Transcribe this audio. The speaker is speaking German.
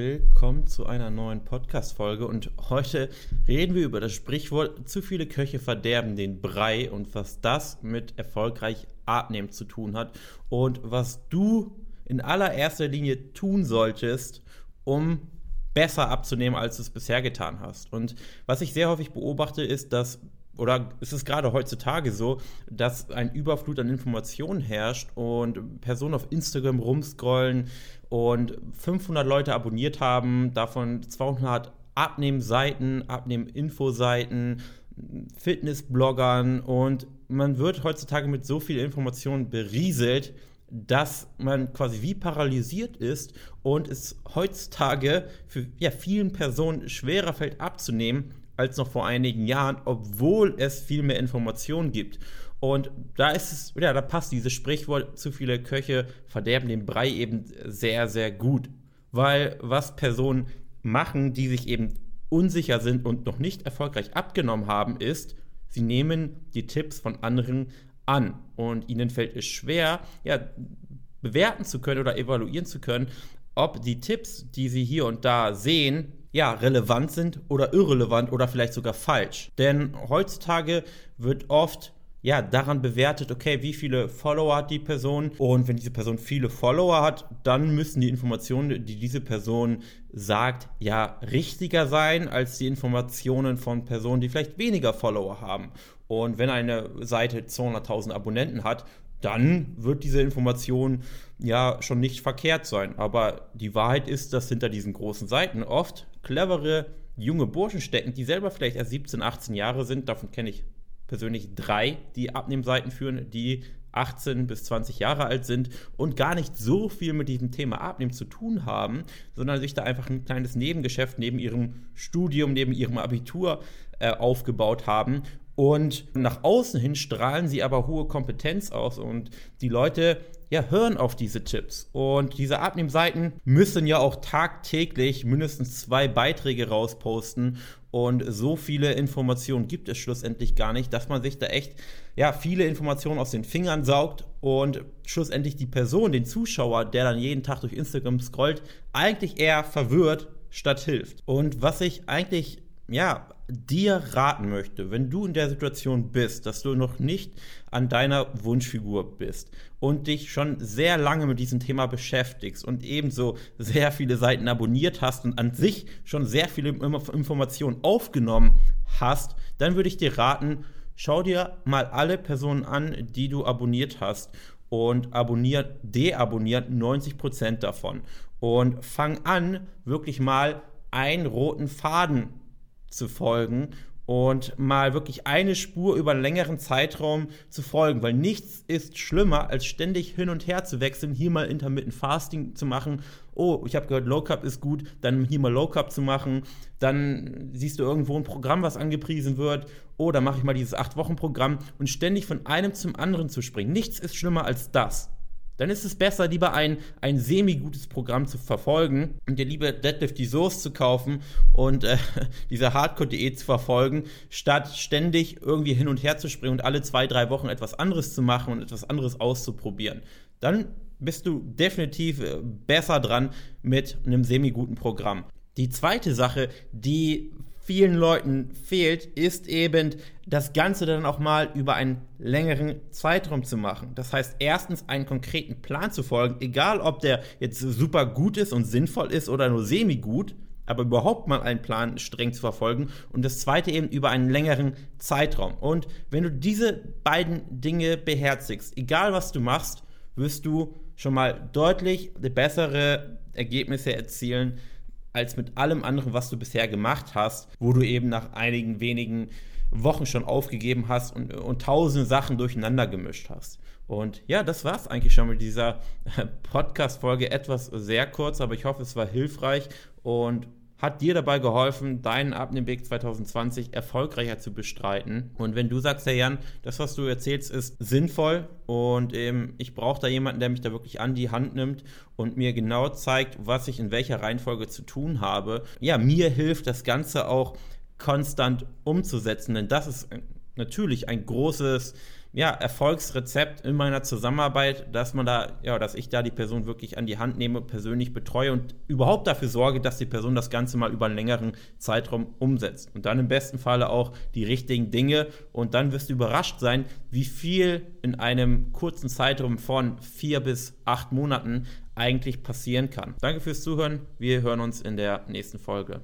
Willkommen zu einer neuen Podcast-Folge und heute reden wir über das Sprichwort: Zu viele Köche verderben den Brei und was das mit erfolgreich abnehmen zu tun hat und was du in allererster Linie tun solltest, um besser abzunehmen, als du es bisher getan hast. Und was ich sehr häufig beobachte, ist, dass oder ist es gerade heutzutage so, dass ein Überflut an Informationen herrscht und Personen auf Instagram rumscrollen und 500 Leute abonniert haben, davon 200 Abnehmseiten, Abnehm-Infoseiten, Fitnessbloggern und man wird heutzutage mit so viel Informationen berieselt, dass man quasi wie paralysiert ist und es heutzutage für ja, vielen Personen schwerer fällt abzunehmen als noch vor einigen Jahren, obwohl es viel mehr Informationen gibt. Und da ist es, ja, da passt dieses Sprichwort, zu viele Köche verderben den Brei eben sehr, sehr gut. Weil was Personen machen, die sich eben unsicher sind und noch nicht erfolgreich abgenommen haben, ist, sie nehmen die Tipps von anderen an. Und ihnen fällt es schwer, ja, bewerten zu können oder evaluieren zu können, ob die Tipps, die sie hier und da sehen, ja, relevant sind oder irrelevant oder vielleicht sogar falsch. Denn heutzutage wird oft ja, daran bewertet, okay, wie viele Follower hat die Person und wenn diese Person viele Follower hat, dann müssen die Informationen, die diese Person sagt, ja, richtiger sein als die Informationen von Personen, die vielleicht weniger Follower haben. Und wenn eine Seite 200.000 Abonnenten hat, dann wird diese Information ja schon nicht verkehrt sein. Aber die Wahrheit ist, dass hinter diesen großen Seiten oft clevere junge Burschen stecken, die selber vielleicht erst 17, 18 Jahre sind. Davon kenne ich persönlich drei, die Abnehmseiten führen, die 18 bis 20 Jahre alt sind und gar nicht so viel mit diesem Thema Abnehmen zu tun haben, sondern sich da einfach ein kleines Nebengeschäft neben ihrem Studium, neben ihrem Abitur äh, aufgebaut haben und nach außen hin strahlen sie aber hohe Kompetenz aus und die Leute ja, hören auf diese Tipps. Und diese Abnehmseiten müssen ja auch tagtäglich mindestens zwei Beiträge rausposten. Und so viele Informationen gibt es schlussendlich gar nicht, dass man sich da echt ja, viele Informationen aus den Fingern saugt und schlussendlich die Person, den Zuschauer, der dann jeden Tag durch Instagram scrollt, eigentlich eher verwirrt statt hilft. Und was ich eigentlich ja, dir raten möchte, wenn du in der Situation bist, dass du noch nicht an deiner Wunschfigur bist und dich schon sehr lange mit diesem Thema beschäftigst und ebenso sehr viele Seiten abonniert hast und an sich schon sehr viele Informationen aufgenommen hast, dann würde ich dir raten, schau dir mal alle Personen an, die du abonniert hast und abonniert, deabonniert 90% davon und fang an, wirklich mal einen roten Faden zu folgen und mal wirklich eine Spur über einen längeren Zeitraum zu folgen, weil nichts ist schlimmer, als ständig hin und her zu wechseln, hier mal Intermittent Fasting zu machen. Oh, ich habe gehört, Low Carb ist gut, dann hier mal Low Carb zu machen. Dann siehst du irgendwo ein Programm, was angepriesen wird. Oh, dann mache ich mal dieses 8-Wochen-Programm und ständig von einem zum anderen zu springen. Nichts ist schlimmer als das dann ist es besser, lieber ein, ein semi-gutes Programm zu verfolgen und dir lieber Deadlift die Soße zu kaufen und äh, diese Hardcore-Diät zu verfolgen, statt ständig irgendwie hin und her zu springen und alle zwei, drei Wochen etwas anderes zu machen und etwas anderes auszuprobieren. Dann bist du definitiv äh, besser dran mit einem semi-guten Programm. Die zweite Sache, die vielen Leuten fehlt, ist eben das Ganze dann auch mal über einen längeren Zeitraum zu machen. Das heißt, erstens einen konkreten Plan zu folgen, egal ob der jetzt super gut ist und sinnvoll ist oder nur semi-gut, aber überhaupt mal einen Plan streng zu verfolgen. Und das zweite eben über einen längeren Zeitraum. Und wenn du diese beiden Dinge beherzigst, egal was du machst, wirst du schon mal deutlich bessere Ergebnisse erzielen, als mit allem anderen, was du bisher gemacht hast, wo du eben nach einigen wenigen Wochen schon aufgegeben hast und, und tausende Sachen durcheinander gemischt hast. Und ja, das war es eigentlich schon mit dieser Podcast-Folge. Etwas sehr kurz, aber ich hoffe, es war hilfreich und hat dir dabei geholfen, deinen Abnehmweg 2020 erfolgreicher zu bestreiten. Und wenn du sagst, Herr Jan, das, was du erzählst, ist sinnvoll und ähm, ich brauche da jemanden, der mich da wirklich an die Hand nimmt und mir genau zeigt, was ich in welcher Reihenfolge zu tun habe. Ja, mir hilft das Ganze auch konstant umzusetzen, denn das ist natürlich ein großes ja, Erfolgsrezept in meiner Zusammenarbeit, dass man da, ja, dass ich da die Person wirklich an die Hand nehme, persönlich betreue und überhaupt dafür sorge, dass die Person das Ganze mal über einen längeren Zeitraum umsetzt. Und dann im besten Falle auch die richtigen Dinge. Und dann wirst du überrascht sein, wie viel in einem kurzen Zeitraum von vier bis acht Monaten eigentlich passieren kann. Danke fürs Zuhören. Wir hören uns in der nächsten Folge.